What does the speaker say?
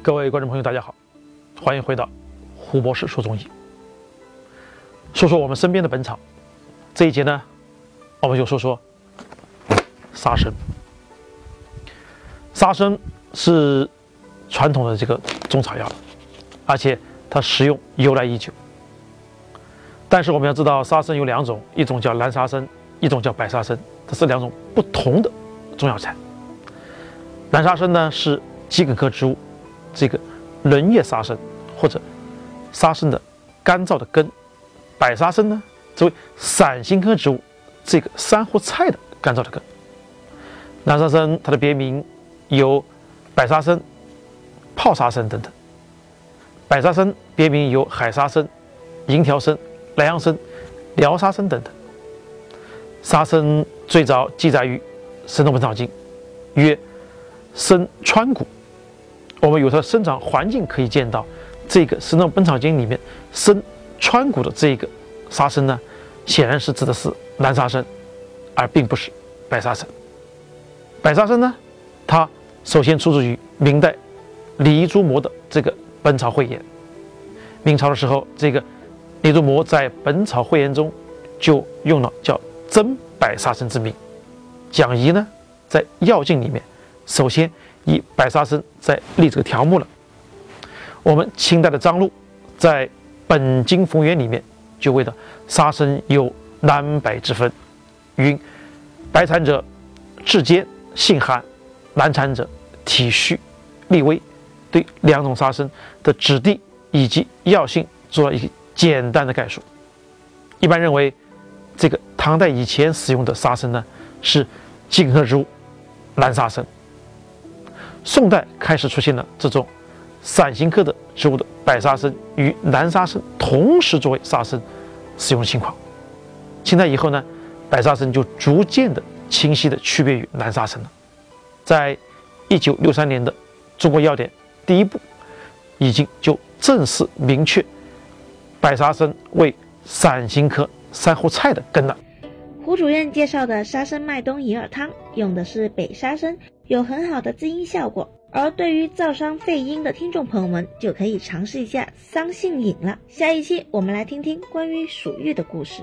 各位观众朋友，大家好，欢迎回到胡博士说中医，说说我们身边的本草。这一节呢，我们就说说沙参。沙参是传统的这个中草药，而且它使用由来已久。但是我们要知道，沙参有两种，一种叫蓝沙参，一种叫白沙参，这是两种不同的中药材。蓝沙参呢是桔梗科植物。这个轮叶沙参或者沙参的干燥的根，白沙参呢，作为伞形科植物，这个珊瑚菜的干燥的根。南沙参它的别名有白沙参、泡沙参等等。白沙参别名有海沙参、银条参、莱阳参、辽沙参等等。沙参最早记载于《神农本草经》，曰：“生川谷。”我们有它的生长环境可以见到，这个《神农本草经》里面生川谷的这个沙参呢，显然是指的是南沙参，而并不是白沙参。白沙参呢，它首先出自于明代李朱模的这个《本草汇言》。明朝的时候，这个李朱模在《本草汇言》中就用了叫真白沙参之名。蒋仪呢，在《药经》里面首先。以白沙参在立这个条目了。我们清代的张禄在《本经逢源》里面就谓的沙参有南白之分，云：白产者质坚性寒，蓝产者体虚力微。对两种沙参的质地以及药性做了一个简单的概述。一般认为，这个唐代以前使用的沙参呢是茎科植物蓝沙参。宋代开始出现了这种伞形科的植物的白沙参与南沙参同时作为沙参使用的情况。清代以后呢，白沙参就逐渐的清晰的区别于南沙参了。在一九六三年的《中国药典》第一部已经就正式明确白沙参为伞形科珊瑚菜的根了。胡主任介绍的沙参麦冬银耳汤用的是北沙参。有很好的滋阴效果，而对于燥伤肺阴的听众朋友们，就可以尝试一下桑杏饮了。下一期我们来听听关于鼠疫的故事。